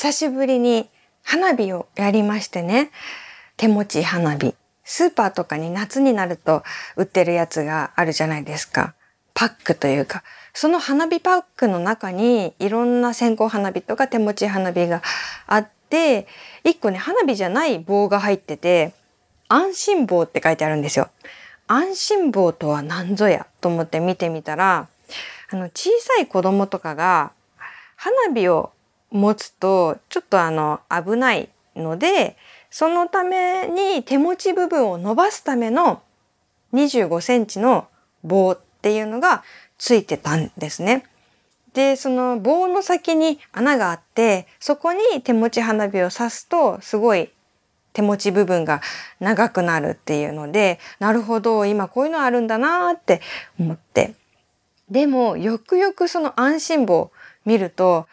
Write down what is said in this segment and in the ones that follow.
久しぶりに花火をやりましてね。手持ち花火。スーパーとかに夏になると売ってるやつがあるじゃないですか。パックというか、その花火パックの中にいろんな線香花火とか手持ち花火があって、一個ね、花火じゃない棒が入ってて、安心棒って書いてあるんですよ。安心棒とは何ぞやと思って見てみたら、あの、小さい子供とかが花火を持つとちょっとあの危ないのでそのために手持ち部分を伸ばすための25センチの棒っていうのがついてたんですね。で、その棒の先に穴があって、そこに手持ち花火を刺すとすごい手持ち部分が長くなるっていうので、なるほど、今こういうのあるんだなって思って。でも、よくよくその安心棒見ると、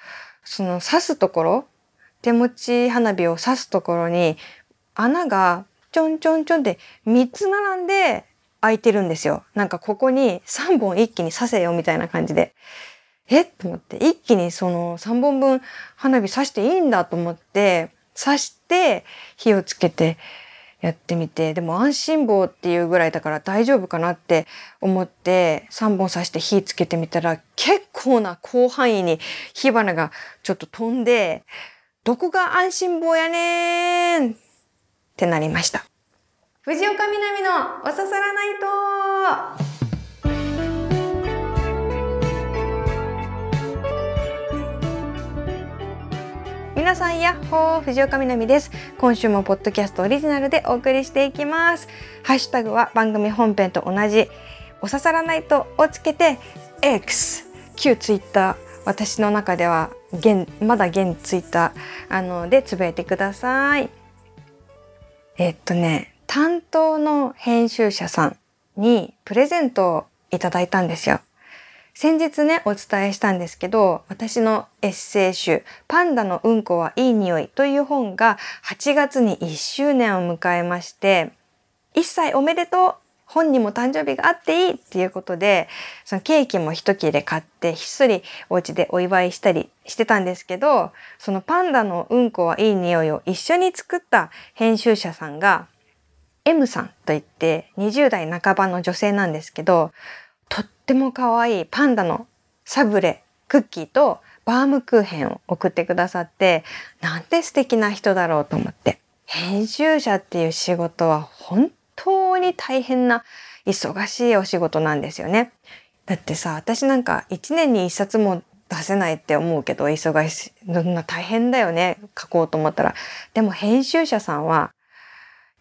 その刺すところ、手持ち花火を刺すところに穴がちょんちょんちょんって3つ並んで開いてるんですよ。なんかここに3本一気に刺せよみたいな感じで。え？と思って、一気にその3本分花火刺していいんだと思って、刺して火をつけてやってみて、でも安心棒っていうぐらいだから大丈夫かなって思って3本刺して火つけてみたら結構な広範囲に火花がちょっと飛んで、どこが安心棒やねんってなりました。藤岡みなみのおささらないと皆さんやっほー藤岡みなみです。今週もポッドキャストオリジナルでお送りしていきます。ハッシュタグは番組本編と同じ。おささらないとをつけて X 旧ツイッター。私の中では現まだ現ツイッター。あのでつぶやいてください。えっとね担当の編集者さんにプレゼントをいただいたんですよ。先日ね、お伝えしたんですけど、私のエッセイ集、パンダのうんこはいい匂いという本が8月に1周年を迎えまして、1歳おめでとう本にも誕生日があっていいっていうことで、そのケーキも一切れ買ってひっそりお家でお祝いしたりしてたんですけど、そのパンダのうんこはいい匂いを一緒に作った編集者さんが、M さんといって20代半ばの女性なんですけど、とっても可愛いパンダのサブレ、クッキーとバームクーヘンを送ってくださって、なんて素敵な人だろうと思って。編集者っていう仕事は本当に大変な忙しいお仕事なんですよね。だってさ、私なんか一年に一冊も出せないって思うけど、忙しい、そんな大変だよね、書こうと思ったら。でも編集者さんは、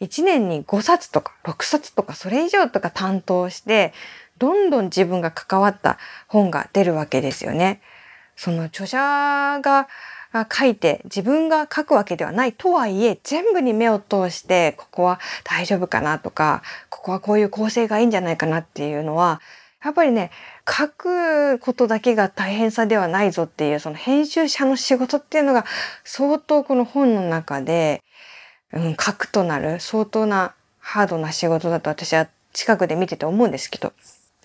一年に5冊とか6冊とかそれ以上とか担当して、どんどん自分が関わった本が出るわけですよね。その著者が書いて自分が書くわけではないとはいえ全部に目を通してここは大丈夫かなとかここはこういう構成がいいんじゃないかなっていうのはやっぱりね書くことだけが大変さではないぞっていうその編集者の仕事っていうのが相当この本の中で、うん、書くとなる相当なハードな仕事だと私は近くで見てて思うんですけど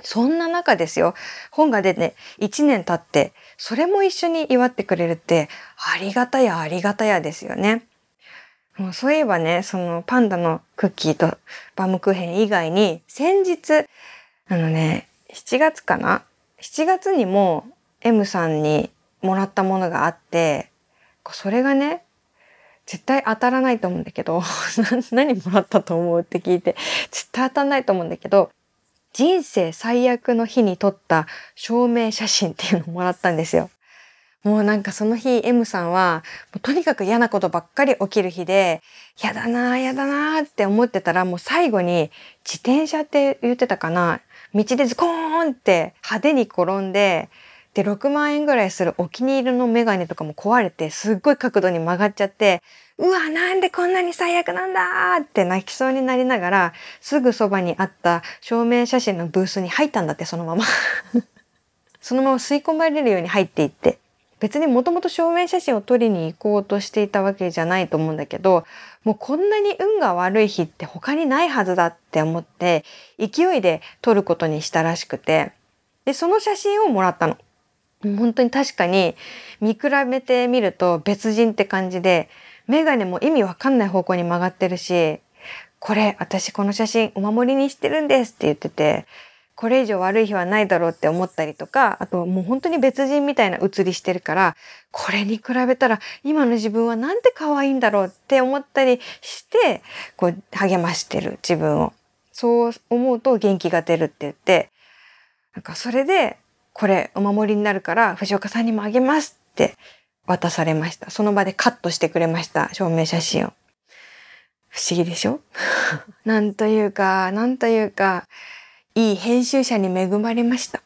そんな中ですよ、本が出て、1年経って、それも一緒に祝ってくれるって、ありがたやありがたやですよね。もうそういえばね、そのパンダのクッキーとバムクーヘン以外に、先日、あのね、7月かな ?7 月にも M さんにもらったものがあって、それがね、絶対当たらないと思うんだけど、何もらったと思うって聞いて、絶対当たらないと思うんだけど、人生最悪の日に撮った証明写真っていうのをもらったんですよ。もうなんかその日 M さんはとにかく嫌なことばっかり起きる日で嫌だなぁ嫌だなぁって思ってたらもう最後に自転車って言ってたかな道でズコーンって派手に転んでで6万円ぐらいするお気に入りのメガネとかも壊れてすっごい角度に曲がっちゃってうわ、なんでこんなに最悪なんだって泣きそうになりながら、すぐそばにあった証明写真のブースに入ったんだって、そのまま。そのまま吸い込まれるように入っていって。別にもともと証明写真を撮りに行こうとしていたわけじゃないと思うんだけど、もうこんなに運が悪い日って他にないはずだって思って、勢いで撮ることにしたらしくて、で、その写真をもらったの。本当に確かに見比べてみると別人って感じで、メガネも意味わかんない方向に曲がってるし、これ私この写真お守りにしてるんですって言ってて、これ以上悪い日はないだろうって思ったりとか、あともう本当に別人みたいな写りしてるから、これに比べたら今の自分はなんて可愛いんだろうって思ったりして、こう励ましてる自分を。そう思うと元気が出るって言って、なんかそれで、これお守りになるから藤岡さんにもあげますって渡されました。その場でカットしてくれました。証明写真を。不思議でしょ？なんというか、なんというか、いい編集者に恵まれました。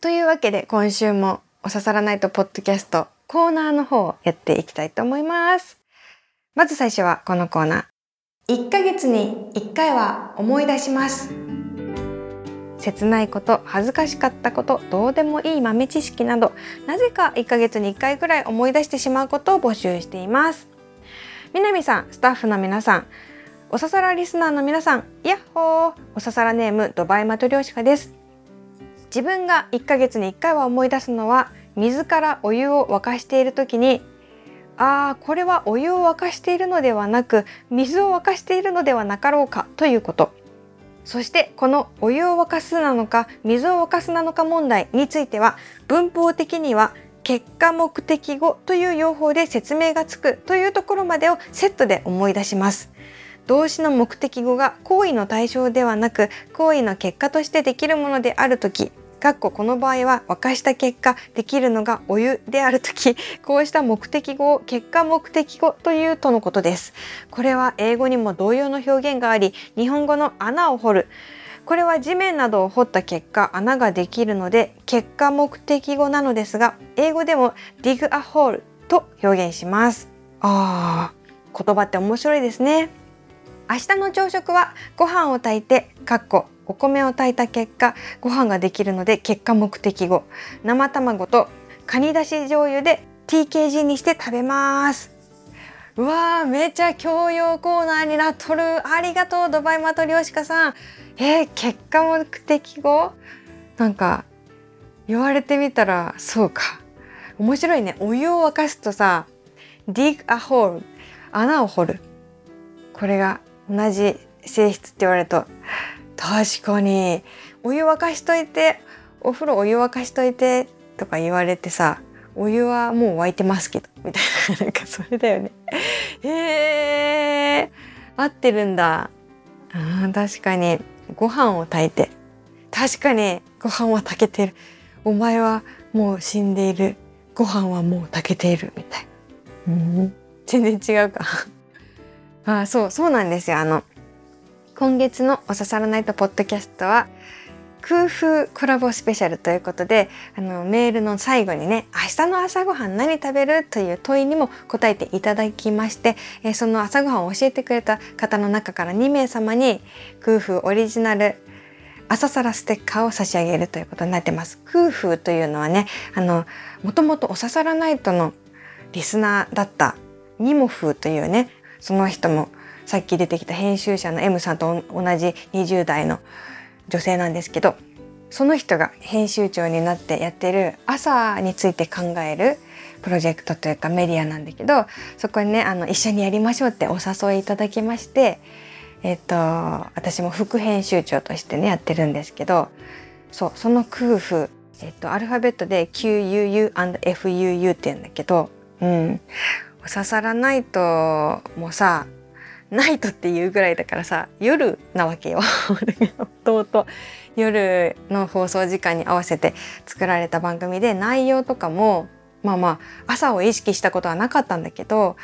というわけで今週もおささらないとポッドキャストコーナーの方をやっていきたいと思います。まず最初はこのコーナー。1ヶ月に1回は思い出します。切ないこと、恥ずかしかったこと、どうでもいい豆知識など、なぜか1ヶ月に1回くらい思い出してしまうことを募集しています。南さん、スタッフの皆さん、おささらリスナーの皆さん、やっほーおささらネームドバイマトリョーシカです。自分が1ヶ月に1回は思い出すのは、水からお湯を沸かしている時に、ああ、これはお湯を沸かしているのではなく、水を沸かしているのではなかろうかということ。そしてこのお湯を沸かすなのか水を沸かすなのか問題については文法的には結果目的語という用法で説明がつくというところまでをセットで思い出します。動詞の目的語が行為の対象ではなく行為の結果としてできるものである時かっここの場合は沸かした結果できるのがお湯である時 こうした目的語を結果目的語というとのことです。これは英語にも同様の表現があり日本語の穴を掘る。これは地面などを掘った結果穴ができるので結果目的語なのですが英語でも dig a hole と表現します。あー言葉って面白いですね。明日の朝食はご飯を炊いてかっこお米を炊いた結果ご飯ができるので結果目的語。生卵とカニだし醤油で TKG にして食べます。うわーめちゃ教養コーナーになっとる。ありがとうドバイマトリョーシカさん。えー、結果目的語？なんか言われてみたらそうか。面白いね。お湯を沸かすとさ dig a hole 穴を掘る。これが同じ性質って言われると確かにお湯沸かしといてお風呂お湯沸かしといてとか言われてさお湯はもう沸いてますけどみたいななんかそれだよね。へえ合ってるんだ。あ確かに。ご飯を炊いて。確かにご飯は炊けてる。お前はもう死んでいる。ご飯はもう炊けている。みたいな、うん、全然違うか。あそうそうなんですよあの今月のおささらないとポッドキャストは空風コラボスペシャルということであのメールの最後にね明日の朝ごはん何食べるという問いにも答えていただきまして、えその朝ごはんを教えてくれた方の中から2名様に空風オリジナル朝さらステッカーを差し上げるということになってます。空風というのはねあのもともとおささらナイトのリスナーだったニモフというねその人もさっき出てきた編集者の M さんと同じ20代の女性なんですけどその人が編集長になってやってる朝について考えるプロジェクトというかメディアなんだけどそこにねあの一緒にやりましょうってお誘いいただきましてえっと私も副編集長としてねやってるんですけどそうその空腹えっとアルファベットで QUU&FUU って言うんだけどうん。刺さらないともうさナイトっていうぐらいだからさ夜なわけよ。弟夜の放送時間に合わせて作られた番組で内容とかもまあまあ朝を意識したことはなかったんだけど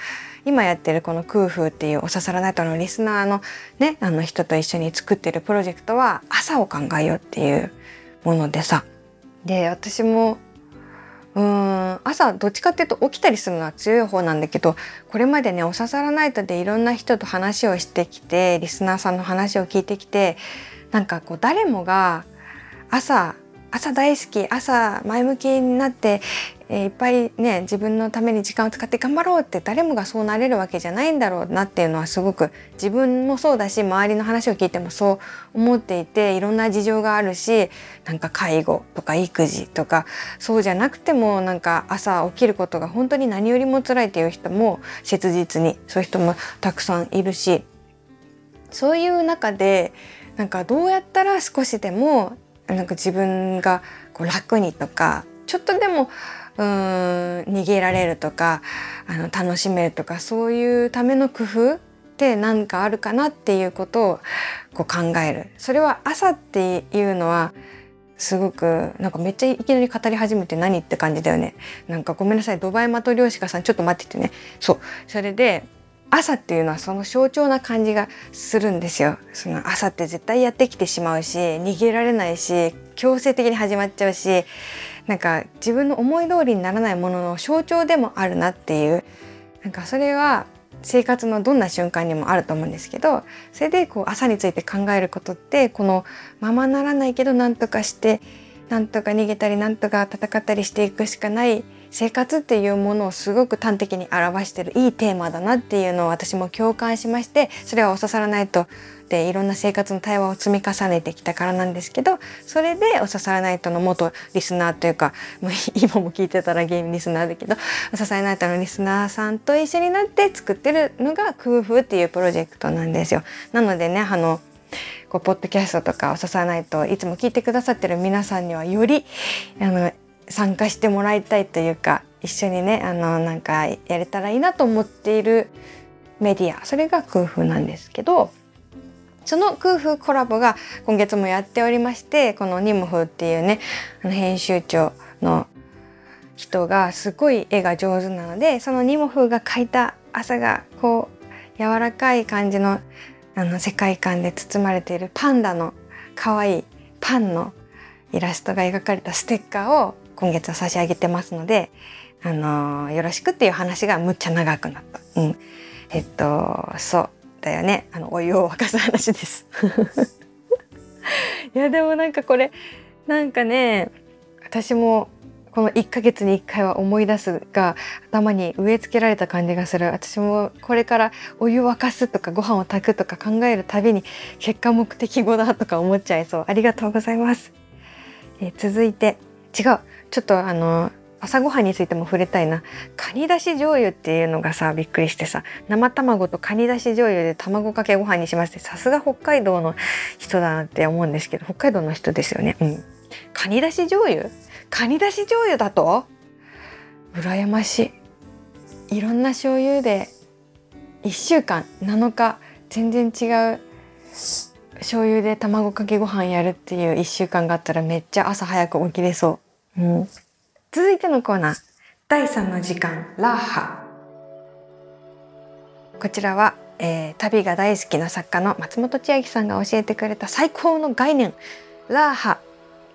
今やってるこの空風っていうおささらナイトのリスナーのねあの人と一緒に作ってるプロジェクトは朝を考えようっていうものでさ。で私もうん。朝どっちかっていうと起きたりするのは強い方なんだけどこれまでねおささらナイトでいろんな人と話をしてきてリスナーさんの話を聞いてきてなんかこう誰もが朝朝大好き朝前向きになってえー、いっぱいね自分のために時間を使って頑張ろうって誰もがそうなれるわけじゃないんだろうなっていうのはすごく自分もそうだし周りの話を聞いてもそう思っていていろんな事情があるしなんか介護とか育児とかそうじゃなくてもなんか朝起きることが本当に何よりも辛いっていう人も切実にそういう人もたくさんいるしそういう中でなんかどうやったら少しでもなんか自分がこう楽にとかちょっとでもうーん逃げられるとかあの楽しめるとかそういうための工夫って何かあるかなっていうことをこう考える。それは朝っていうのはすごくなんかめっちゃいきなり語り始めて何って感じだよね。なんかごめんなさいドバイマト漁師家さんちょっと待っててね。そう。それで朝っていうのはその象徴な感じがするんですよ。その朝って絶対やってきてしまうし逃げられないし強制的に始まっちゃうしなんか自分の思い通りにならないものの象徴でもあるなっていうなんかそれは生活のどんな瞬間にもあると思うんですけどそれでこう朝について考えることってこのままならないけど何とかしてなんとか逃げたりなんとか戦ったりしていくしかない生活っていうものをすごく端的に表してるいいテーマだなっていうのを私も共感しましてそれはお刺さらないとでいろんな生活の対話を積み重ねてきたからなんですけどそれでお刺さらないとの元リスナーというかもう 今も聞いてたらゲームリスナーだけどお刺さらないとのリスナーさんと一緒になって作ってるのが空風っていうプロジェクトなんですよ。なのでねあのポッドキャストとかを刺さないといつも聞いてくださってる皆さんにはよりあの参加してもらいたいというか一緒にねあのなんかやれたらいいなと思っているメディアそれが空風なんですけどその空風コラボが今月もやっておりましてこのニムフっていうね編集長の人がすごい絵が上手なのでそのニモフが描いた朝がこう柔らかい感じのあの世界観で包まれているパンダの可愛いパンのイラストが描かれたステッカーを今月は差し上げてますので、あのー、よろしくっていう話がむっちゃ長くなった。うん。えっと、そうだよね。あの、お湯を沸かす話です。いや、でもなんかこれ、なんかね、私もこの1ヶ月に1回は思い出すが頭に植え付けられた感じがする私もこれからお湯を沸かすとかご飯を炊くとか考えるたびに結果目的語だとか思っちゃいそうありがとうございます、え続いて違うちょっとあの朝ごはんについても触れたいな。カニだし醤油っていうのがさびっくりしてさ。生卵とカニだし醤油で卵かけご飯にしますってさすが北海道の人だなって思うんですけど北海道の人ですよね。うん。カニだし醤油？カニだし醤油だと？羨ましい。いろんな醤油で1週間7日全然違う醤油で卵かけご飯やるっていう1週間があったらめっちゃ朝早く起きれそうん、続いてのコーナー第3の時間ラーハ。こちらは、えー、旅が大好きな作家の松本千秋さんが教えてくれた最高の概念ラーハっ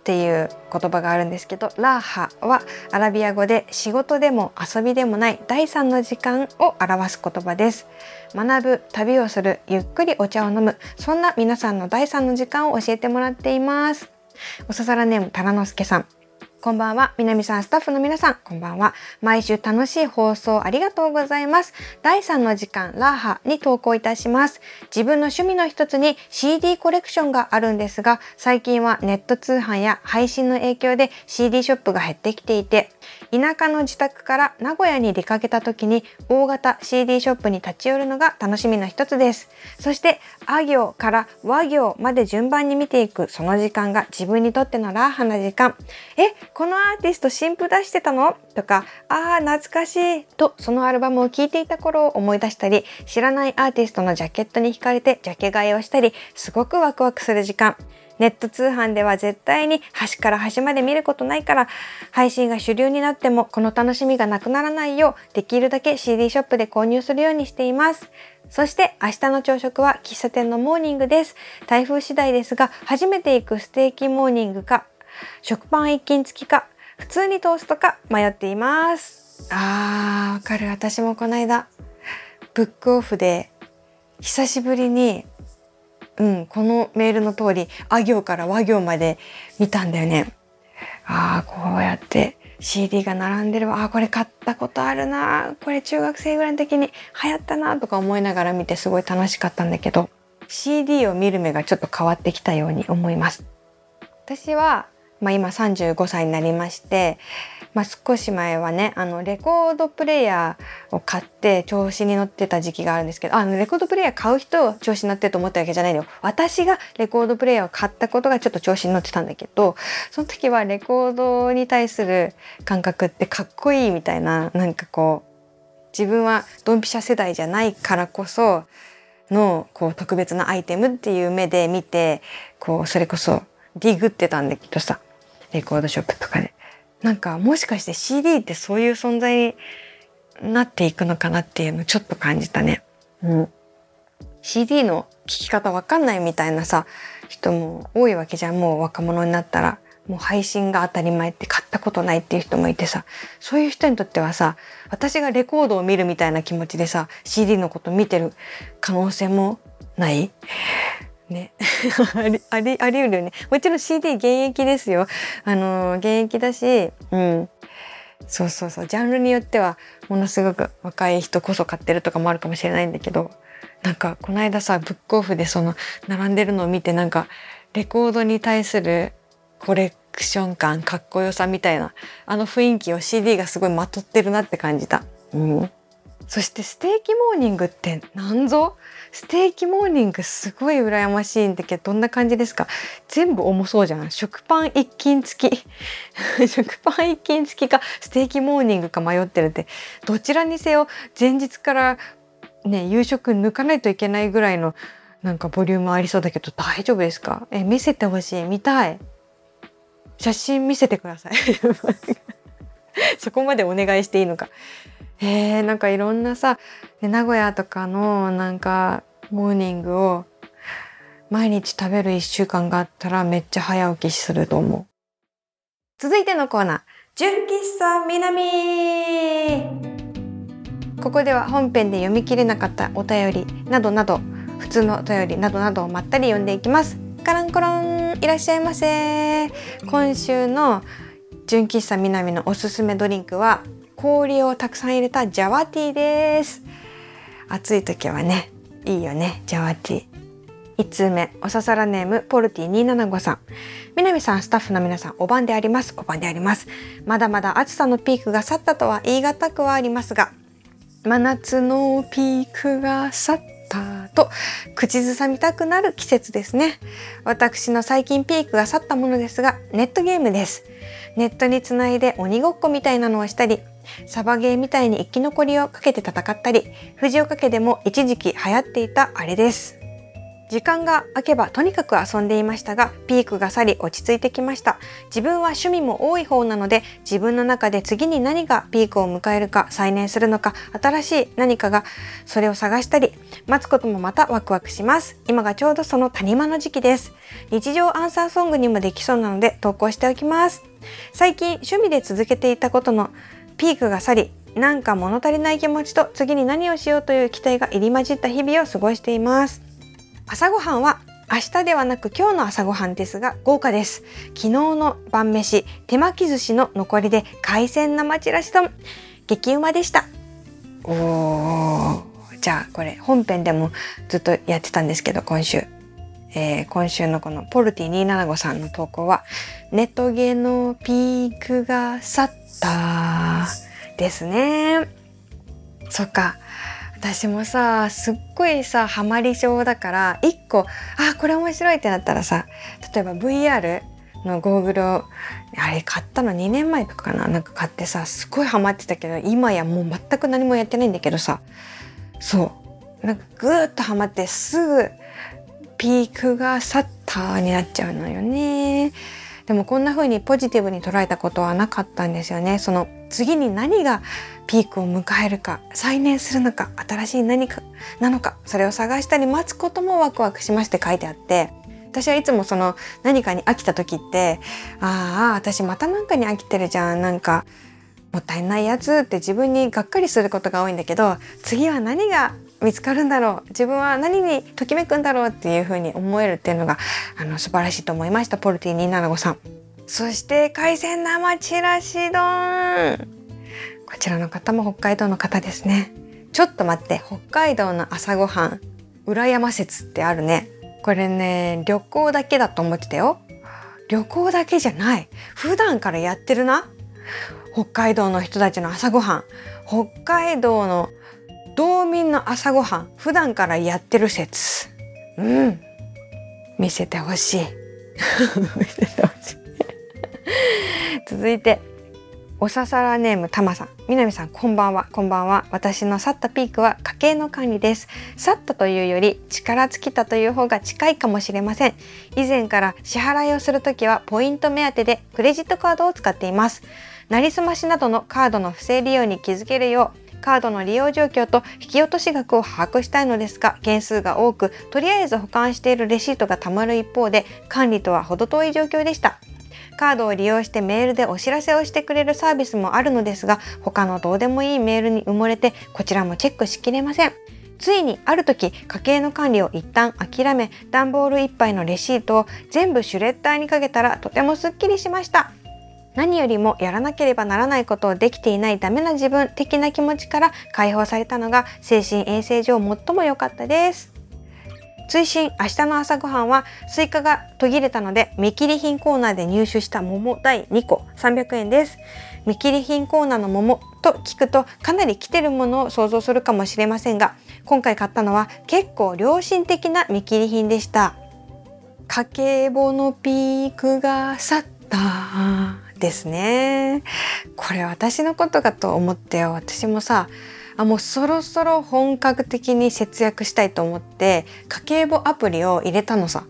ていう言葉があるんですけどラーハはアラビア語で仕事でも遊びでもない第3の時間を表す言葉です。学ぶ旅をするゆっくりお茶を飲むそんな皆さんの第3の時間を教えてもらっています。おささらネームタラノスケさん。こんばんは。南さん、スタッフの皆さん、こんばんは。毎週楽しい放送ありがとうございます。第3の時間、ラーハに投稿いたします。自分の趣味の一つに CD コレクションがあるんですが、最近はネット通販や配信の影響で CD ショップが減ってきていて、田舎の自宅から名古屋に出かけた時に大型 CD ショップに立ち寄るのが楽しみの一つです。そしてあ行から和行まで順番に見ていくその時間が自分にとってのラーハな時間。え、このアーティスト新譜出してたの？とか、ああ、懐かしいとそのアルバムを聴いていた頃を思い出したり、知らないアーティストのジャケットに惹かれてジャケ買いをしたり、すごくワクワクする時間。ネット通販では絶対に端から端まで見ることないから配信が主流になってもこの楽しみがなくならないようできるだけ CD ショップで購入するようにしています。そして明日の朝食は喫茶店のモーニングです。台風次第ですが初めて行くステーキモーニングか食パン一斤付きか普通にトーストか迷っています。あーわかる私もこの間ブックオフで久しぶりにうん、このメールの通り、あ行から和行まで見たんだよね。ああ、こうやって CD が並んでるわ。あこれ買ったことあるな。これ中学生ぐらいの時に流行ったなとか思いながら見てすごい楽しかったんだけど CD を見る目がちょっと変わってきたように思います。私は、まあ、今35歳になりましてまあ、少し前はねあのレコードプレーヤーを買って調子に乗ってた時期があるんですけどあのレコードプレーヤー買う人調子に乗ってると思ったわけじゃないのよ私がレコードプレーヤーを買ったことがちょっと調子に乗ってたんだけどその時はレコードに対する感覚ってかっこいいみたいななんかこう自分はドンピシャ世代じゃないからこそのこう特別なアイテムっていう目で見てこうそれこそディグってたんだけどさレコードショップとかで。なんかもしかして CD ってそういう存在になっていくのかなっていうのちょっと感じたね。うん、CD の聴き方わかんないみたいなさ人も多いわけじゃん。もう若者になったらもう配信が当たり前って買ったことないっていう人もいてさそういう人にとってはさ私がレコードを見るみたいな気持ちでさ CD のこと見てる可能性もない？ね。ありあり得るよね。もちろん CD 現役ですよ。あの現役だしうん。そうそうそう。ジャンルによってはものすごく若い人こそ買ってるとかもあるかもしれないんだけどなんかこの間さブックオフでその並んでるのを見てなんかレコードに対するコレクション感かっこよさみたいなあの雰囲気を CD がすごいまとってるなって感じた。うん。そしてステーキモーニングって何ぞ？ステーキモーニングすごい羨ましいんだけどどんな感じですか？全部重そうじゃん。食パン一斤付き。食パン一斤付きかステーキモーニングか迷ってるって。どちらにせよ前日からね夕食抜かないといけないぐらいのなんかボリュームありそうだけど大丈夫ですか？え見せてほしい。見たい。写真見せてください。そこまでお願いしていいのか。えー、なんかいろんなさ名古屋とかのなんかモーニングを毎日食べる1週間があったらめっちゃ早起きすると思う。続いてのコーナー、純喫茶南ここでは本編で読み切れなかったお便りなどなど普通のお便りなどなどをまったり読んでいきます。カランコロンいらっしゃいませ。今週の純喫茶南のおすすめドリンクは氷をたくさん入れたジャワティーです。暑い時はねいいよねジャワティー。1通目おささらネームポルティ275さん南さんスタッフの皆さんお晩であります。お晩であります。まだまだ暑さのピークが去ったとは言い難くはありますが真夏のピークが去ったと口ずさみたくなる季節ですね。私の最近ピークが去ったものですがネットゲームです。ネットにつないで鬼ごっこみたいなのをしたりサバゲーみたいに生き残りをかけて戦ったり藤岡家でも一時期流行っていたあれです。時間が空けばとにかく遊んでいましたがピークが去り落ち着いてきました。自分は趣味も多い方なので自分の中で次に何がピークを迎えるか再燃するのか新しい何かがそれを探したり待つこともまたワクワクします。今がちょうどその谷間の時期です。日常アンサーソングにもできそうなので投稿しておきます。最近趣味で続けていたことのピークが去りなんか物足りない気持ちと次に何をしようという期待が入り混じった日々を過ごしています。朝ごはんは明日ではなく今日の朝ごはんですが豪華です。昨日の晩飯手巻き寿司の残りで海鮮生ちらし丼。激うまでした。おー。じゃあこれ本編でもずっとやってたんですけど今週。えー、今週のこのポルティ275さんの投稿はネトゲのピークが去ったですね。そっか。私もさ、すっごいさ、ハマり症だから、一個、あ、これ面白いってなったらさ、例えば VR のゴーグルを、あれ買ったの2年前とかかな？なんか買ってさ、すっごいハマってたけど、今やもう全く何もやってないんだけどさ、そう。なんかぐーっとハマってすぐピークが去ったになっちゃうのよね。でもこんな風にポジティブに捉えたことはなかったんですよね。その次に何がピークを迎えるか再燃するのか新しい何かなのかそれを探したり待つこともワクワクしますって書いてあって私はいつもその何かに飽きた時ってああ私また何かに飽きてるじゃんなんかもったいないやつって自分にがっかりすることが多いんだけど次は何が見つかるんだろう。自分は何にときめくんだろうっていうふうに思えるっていうのがあの素晴らしいと思いました。ポルティ275さん。そして海鮮生ちらし丼。こちらの方も北海道の方ですね。ちょっと待って。北海道の朝ごはん裏山説ってあるね。これね旅行だけだと思ってたよ。旅行だけじゃない。普段からやってるな。北海道の人たちの朝ごはん。北海道の道民の朝ごはん普段からやってる説。うん。見せてほしい。見せてほしい。続いておささらネームたまさん。南さんこんばんは。こんばんは。私の去ったピークは家計の管理です。去ったというより力尽きたという方が近いかもしれません。以前から支払いをするときはポイント目当てでクレジットカードを使っています。なりすましなどのカードの不正利用に気づけるようカードの利用状況と引き落とし額を把握したいのですが件数が多くとりあえず保管しているレシートがたまる一方で管理とは程遠い状況でした。カードを利用してメールでお知らせをしてくれるサービスもあるのですが他のどうでもいいメールに埋もれてこちらもチェックしきれません。ついにある時家計の管理を一旦諦め段ボール1杯のレシートを全部シュレッダーにかけたらとてもすっきりしました。何よりもやらなければならないことをできていないダメな自分的な気持ちから解放されたのが精神衛生上最も良かったです。追伸明日の朝ごはんはスイカが途切れたので見切り品コーナーで入手した桃大2個300円です。見切り品コーナーの桃と聞くとかなり来てるものを想像するかもしれませんが今回買ったのは結構良心的な見切り品でした。家計簿のピークが去った。ですね。これ私のことかと思ってよ。私もさあもうそろそろ本格的に節約したいと思って家計簿アプリを入れたのさ。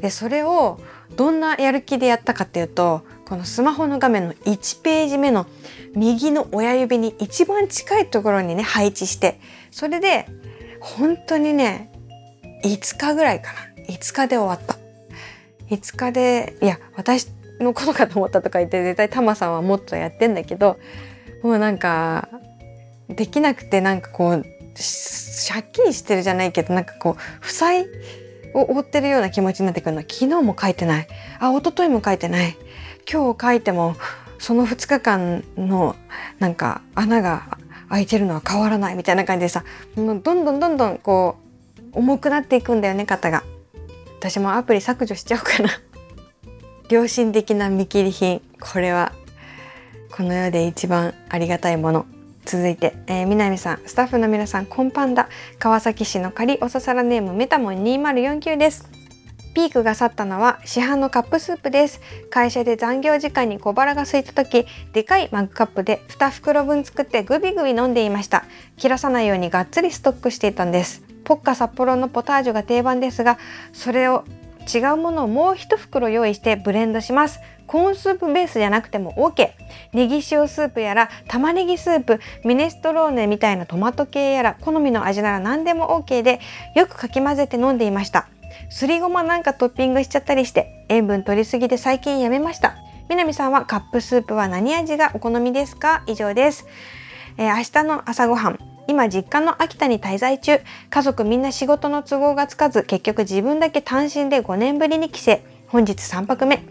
でそれをどんなやる気でやったかっていうとこのスマホの画面の1ページ目の右の親指に一番近いところにね配置してそれで本当にね5日ぐらいかな。5日で終わった。5日でいや私のことかと思ったとか言って絶対タマさんはもっとやってんだけどもうなんかできなくてなんかこう借金してるじゃないけどなんかこう負債を負ってるような気持ちになってくるの。昨日も書いてない。あ一昨日も書いてない。今日書いてもその2日間のなんか穴が開いてるのは変わらないみたいな感じでさどんどんどんどんこう重くなっていくんだよね肩が。私もアプリ削除しちゃおうかな。良心的な見切り品。これはこの世で一番ありがたいもの。続いて、えー、南さん。スタッフの皆さんこんぱんだ川崎市の仮おささらネームメタモン2049です。ピークが去ったのは市販のカップスープです。会社で残業時間に小腹が空いた時でかいマグカップで2袋分作ってグビグビ飲んでいました。切らさないようにがっつりストックしていたんです。ポッカ札幌のポタージュが定番ですがそれを違うものをもう一袋用意してブレンドします。コーンスープベースじゃなくても OK ネギ塩スープやら玉ねぎスープミネストローネみたいなトマト系やら好みの味なら何でも OK でよくかき混ぜて飲んでいました。すりごまなんかトッピングしちゃったりして塩分取りすぎで最近やめました。南さんはカップスープは何味がお好みですか？以上です、えー、明日の朝ごはん。今実家の秋田に滞在中。家族みんな仕事の都合がつかず結局自分だけ単身で5年ぶりに帰省。本日3泊目。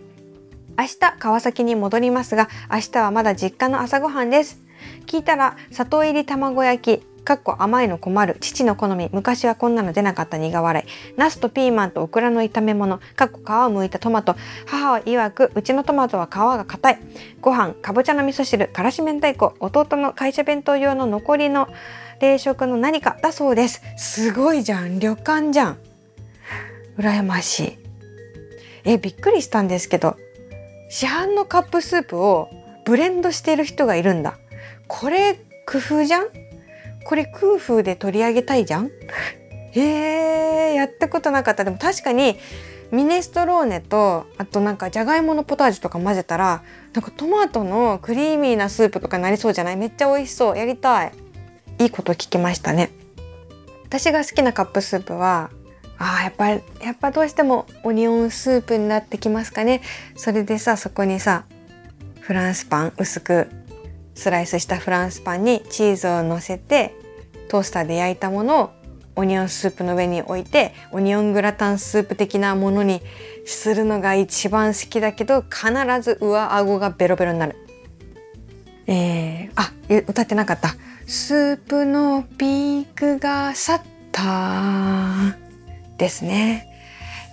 明日川崎に戻りますが明日はまだ実家の朝ごはんです。聞いたら砂糖入り卵焼き。かっこ甘いの困る。父の好み。昔はこんなの出なかった。苦笑い。ナスとピーマンとオクラの炒め物。かっこ皮を剥いたトマト。母は曰くうちのトマトは皮が硬い。ご飯かぼちゃの味噌汁。からし明太子。弟の会社弁当用の残りの冷食の何かだそうです。すごいじゃん。旅館じゃん。羨ましい。えびっくりしたんですけど市販のカップスープをブレンドしている人がいるんだ。これ工夫じゃん？これ空風で取り上げたいじゃん？え、やったことなかった。でも確かにミネストローネとあとなんかじゃがいものポタージュとか混ぜたらなんかトマトのクリーミーなスープとかになりそうじゃない？めっちゃ美味しそう。やりたい。いいこと聞きましたね。私が好きなカップスープはあやっぱりやっぱどうしてもオニオンスープになってきますかね。それでさそこにさフランスパン薄くスライスしたフランスパンにチーズをのせてトースターで焼いたものをオニオンスープの上に置いてオニオングラタンスープ的なものにするのが一番好きだけど必ず上顎がベロベロになる。えー、あ歌ってなかった。スープのピークが去ったですね。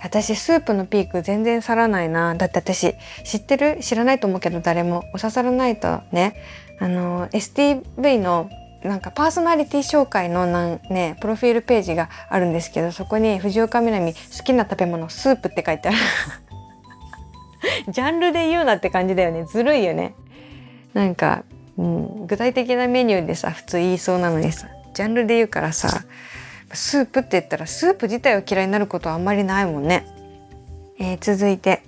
私スープのピーク全然去らないな。だって私知ってる？知らないと思うけど誰もお刺さらないとね。あの STV のなんかパーソナリティ紹介のなんねプロフィールページがあるんですけどそこに藤岡みなみ好きな食べ物スープって書いてある。ジャンルで言うなって感じだよね。ずるいよね。なんか、うん、具体的なメニューでさ普通言いそうなのにさジャンルで言うからさスープって言ったらスープ自体を嫌いになることはあんまりないもんね、えー、続いて。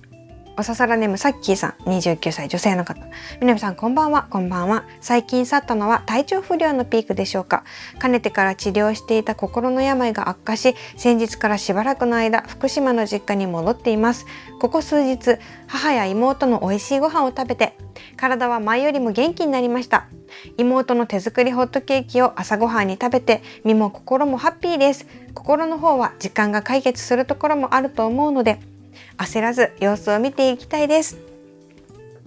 おささらネームさっきーさん29歳女性の方。みなみさんこんばんは。こんばんは。最近去ったのは体調不良のピークでしょうか。かねてから治療していた心の病が悪化し先日からしばらくの間福島の実家に戻っています。ここ数日母や妹の美味しいご飯を食べて体は前よりも元気になりました。妹の手作りホットケーキを朝ごはんに食べて身も心もハッピーです。心の方は時間が解決するところもあると思うので焦らず様子を見ていきたいです。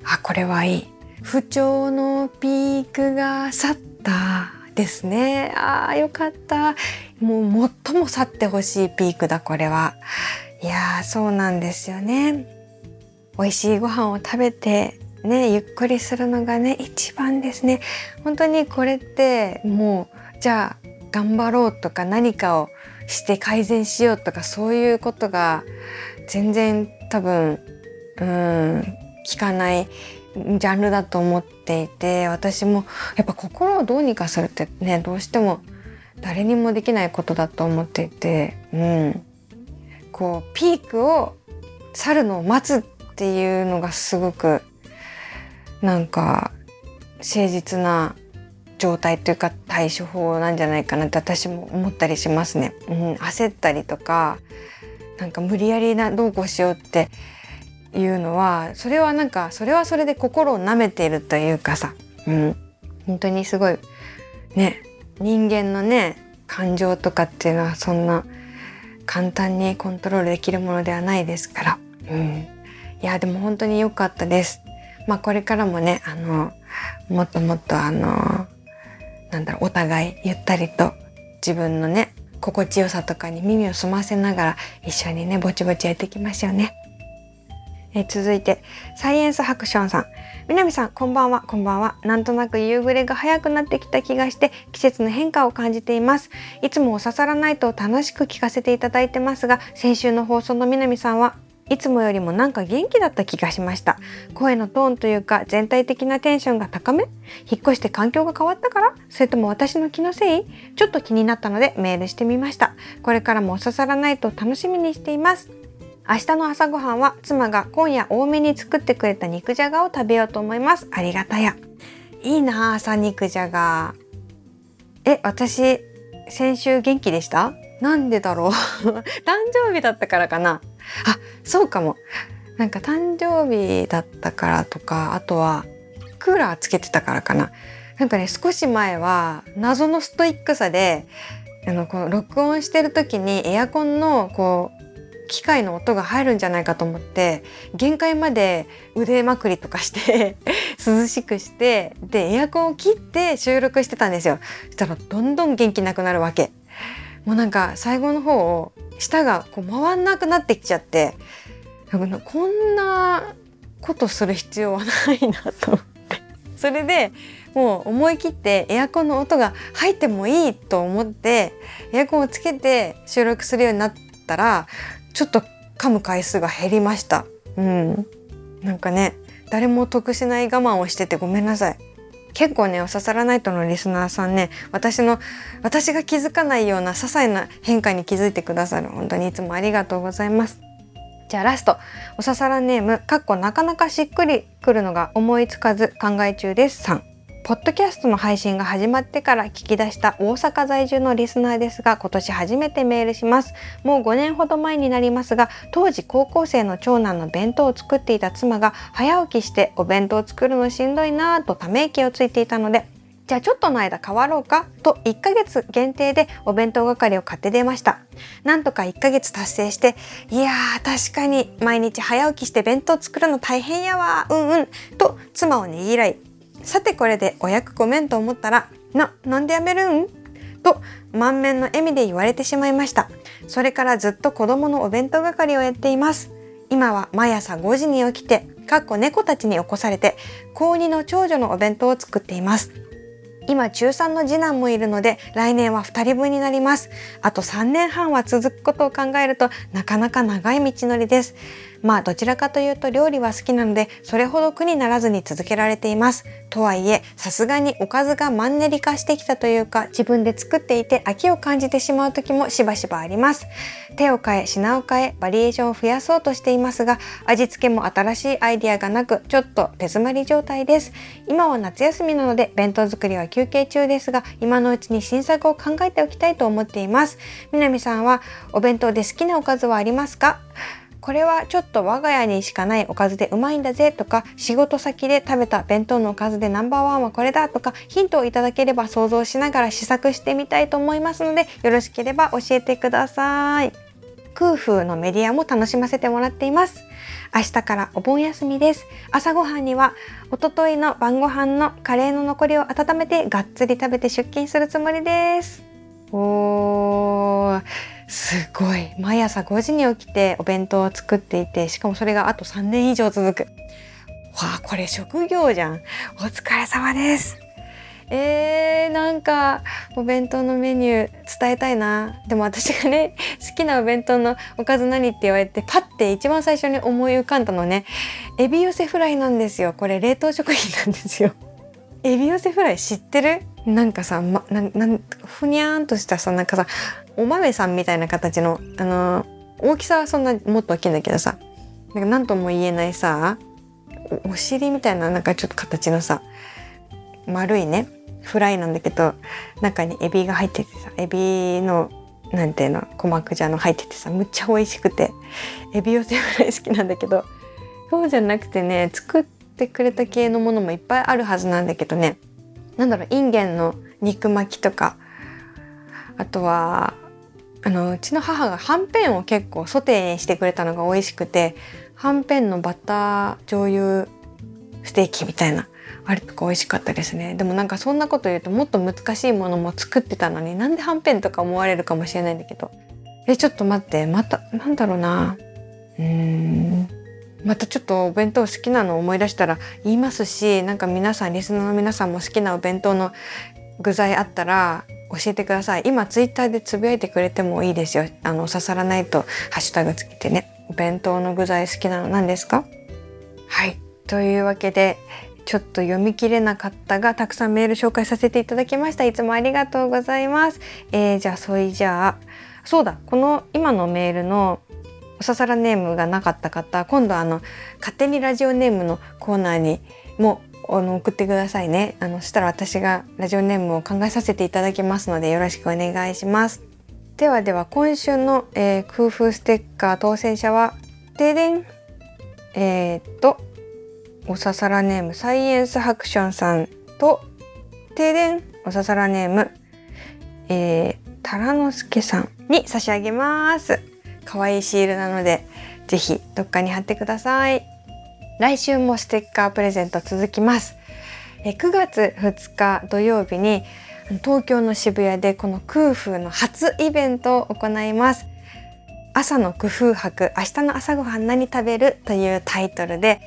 あこれはいい。不調のピークが去ったですね。あーよかった。もう最も去ってほしいピークだこれは。いやーそうなんですよね。美味しいご飯を食べてねゆっくりするのがね一番ですね。本当にこれってもうじゃあ頑張ろうとか何かをして改善しようとかそういうことが全然多分うん聞かないジャンルだと思っていて私もやっぱ心をどうにかするってねどうしても誰にもできないことだと思っていて、うん、こうピークを去るのを待つっていうのがすごくなんか誠実な状態というか対処法なんじゃないかなって私も思ったりしますね。うん、焦ったりとかなんか無理やりなどうこうしようっていうのはそれはなんかそれはそれで心を舐めているというかさ、うん、本当にすごいね人間のね感情とかっていうのはそんな簡単にコントロールできるものではないですから、うん、いやでも本当に良かったです。まあこれからもねあのもっともっとあのなんだろうお互いゆったりと自分のね心地よさとかに耳を澄ませながら一緒にねぼちぼちやっていきましょうね。え続いてサイエンスハクションさん。南さんこんばんは。こんばんは。なんとなく夕暮れが早くなってきた気がして季節の変化を感じています。いつもおささらないと楽しく聞かせていただいてますが先週の放送の南さんはいつもよりもなんか元気だった気がしました。声のトーンというか全体的なテンションが高め引っ越して環境が変わったからそれとも私の気のせい？ちょっと気になったのでメールしてみました。これからもお刺さらないと楽しみにしています。明日の朝ごはんは妻が今夜多めに作ってくれた肉じゃがを食べようと思います。ありがたや。いいな朝肉じゃが。え私先週元気でした？なんでだろう。誕生日だったからかな。あそうかも。なんか誕生日だったからとかあとはクーラーつけてたからかな。なんかね少し前は謎のストイックさであのこの録音してる時にエアコンのこう機械の音が入るんじゃないかと思って限界まで腕まくりとかして 涼しくしてでエアコンを切って収録してたんですよ。そしたらどんどん元気なくなるわけ。もうなんか最後の方を舌がこう回んなくなってきちゃってこんなことする必要はないなと思ってそれでもう思い切ってエアコンの音が入ってもいいと思ってエアコンをつけて収録するようになったらちょっと噛む回数が減りました。うん、なんかね誰も得しない我慢をしててごめんなさい。結構ねお刺さらないとのリスナーさんね私の私が気づかないような些細な変化に気づいてくださる本当にいつもありがとうございますじゃあラスト。お刺さらネームかっこなかなかしっくりくるのが思いつかず考え中ですさん。ポッドキャストの配信が始まってから聞き出した大阪在住のリスナーですが今年初めてメールします。もう5年ほど前になりますが当時高校生の長男の弁当を作っていた妻が早起きしてお弁当を作るのしんどいなぁとため息をついていたのでじゃあちょっとの間変わろうか？と1ヶ月限定でお弁当係を買って出ました。なんとか1ヶ月達成して、いやー確かに毎日早起きして弁当作るの大変やわ、うんうん、と妻をねぎらい。さてこれでお役ごめんと思ったら、な、なんでやめるん？と満面の笑みで言われてしまいました。それからずっと子供のお弁当係をやっています。今は毎朝5時に起きて、かっこ猫たちに起こされて、高2の長女のお弁当を作っています。今中3の次男もいるので来年は2人分になります。あと3年半は続くことを考えるとなかなか長い道のりです。まあどちらかというと料理は好きなのでそれほど苦にならずに続けられています。とはいえさすがにおかずがマンネリ化してきたというか自分で作っていて飽きを感じてしまう時もしばしばあります。手を変え品を変えバリエーションを増やそうとしていますが味付けも新しいアイディアがなくちょっと手詰まり状態です。今は夏休みなので弁当作りは休憩中ですが今のうちに新作を考えておきたいと思っています。南さんはお弁当で好きなおかずはありますか？これはちょっと我が家にしかないおかずでうまいんだぜとか仕事先で食べた弁当のおかずでナンバーワンはこれだとかヒントをいただければ想像しながら試作してみたいと思いますのでよろしければ教えてください。空風のメディアも楽しませてもらっています。明日からお盆休みです。朝ごはんにはおとといの晩ご飯のカレーの残りを温めてがっつり食べて出勤するつもりです。おーすごい。毎朝5時に起きてお弁当を作っていてしかもそれがあと3年以上続く。わあこれ職業じゃん。お疲れ様です。えー、なんかお弁当のメニュー伝えたいな。でも私がね好きなお弁当のおかず何って言われてパッて一番最初に思い浮かんだのね。エビ寄せフライなんですよ。これ冷凍食品なんですよ。エビ寄せフライ知ってる？なんかさ、ま、ななふにゃーんとしたさなんかさお豆さんみたいな形のあの大きさはそんなもっと大きいんだけどさなんか何とも言えないさお尻みたいななんかちょっと形のさ丸いねフライなんだけど中にエビが入っててさエビのなんていうの鼓膜じゃの入っててさむっちゃ美味しくてエビ寄せフライ好きなんだけどそうじゃなくてね作ってくれた系のものもいっぱいあるはずなんだけどね。なんだろうインゲンの肉巻きとかあとはあのうちの母がはんぺんを結構ソテーにしてくれたのが美味しくてはんぺんのバター醤油ステーキみたいなあれとか美味しかったですね。でもなんかそんなこと言うともっと難しいものも作ってたのになんではんぺんとか思われるかもしれないんだけど。えちょっと待ってまたなんだろうな。うーん。またちょっとお弁当好きなのを思い出したら言いますしなんか皆さんリスナーの皆さんも好きなお弁当の具材あったら教えてください。今ツイッターでつぶやいてくれてもいいですよ。あの刺さらないとハッシュタグつけてね。お弁当の具材好きなの何ですか？はい。というわけでちょっと読み切れなかったがたくさんメール紹介させていただきました。いつもありがとうございます、えー、じゃあそれじゃあそうだ。この今のメールのおささらネームがなかった方今度あの勝手にラジオネームのコーナーにもあの送ってくださいね。あのしたら私がラジオネームを考えさせていただきますのでよろしくお願いします。ではでは今週の、えー、空風ステッカー当選者はででん。えー、っとおささらネームサイエンスハクションさんと停電おささらネームえー、タラノスケさんに差し上げます。可愛いシールなのでぜひどっかに貼ってください。来週もステッカープレゼント続きます。え9月2日土曜日に東京の渋谷でこの空風の初イベントを行います。朝の工夫博明日の朝ごはん何食べるというタイトルで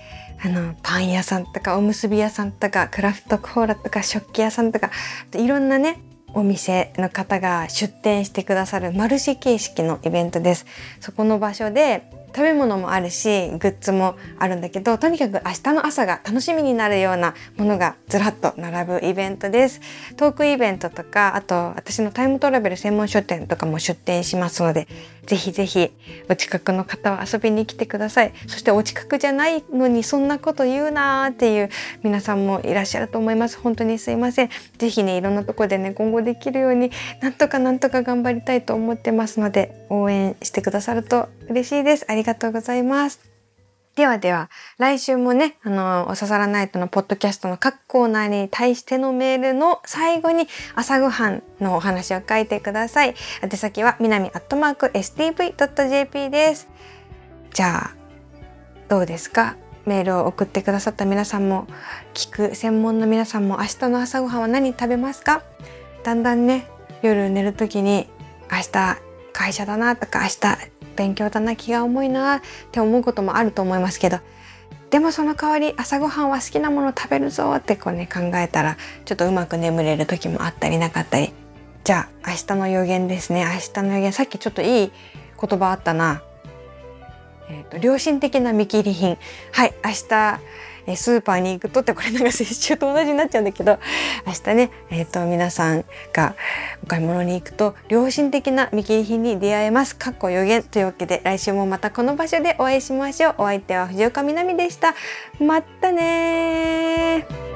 あのパン屋さんとかおむすび屋さんとかクラフトコーラとか食器屋さんとかいろんなねお店の方が出店してくださるマルシェ形式のイベントです。そこの場所で食べ物もあるしグッズもあるんだけどとにかく明日の朝が楽しみになるようなものがずらっと並ぶイベントです。トークイベントとかあと私のタイムトラベル専門書店とかも出店しますのでぜひぜひお近くの方は遊びに来てください。そしてお近くじゃないのにそんなこと言うなーっていう皆さんもいらっしゃると思います。本当にすいません。ぜひねいろんなとこでね今後できるようになんとかなんとか頑張りたいと思ってますので応援してくださると嬉しいです。ありりがとうございますではでは、来週もね、あの、おささらナイトのポッドキャストの各コーナーに対してのメールの最後に朝ごはんのお話を書いてください。宛先は、みなみアットマーク stv.jp です。じゃあ、どうですか？メールを送ってくださった皆さんも、聞く専門の皆さんも明日の朝ごはんは何食べますか？だんだんね、夜寝る時に、明日会社だなとか、明日勉強だな気が重いなって思うこともあると思いますけどでもその代わり朝ごはんは好きなもの食べるぞってこうね考えたらちょっとうまく眠れる時もあったりなかったり。じゃあ明日の予言ですね。明日の予言さっきちょっといい言葉あったな。えーと良心的な見切り品。はい明日えスーパーに行くとってこれなんか先週と同じになっちゃうんだけど明日ね、えーと、皆さんがお買い物に行くと良心的な見切り品に出会えます。かっこ予言というわけで来週もまたこの場所でお会いしましょう。お相手は藤岡みなみでした。またね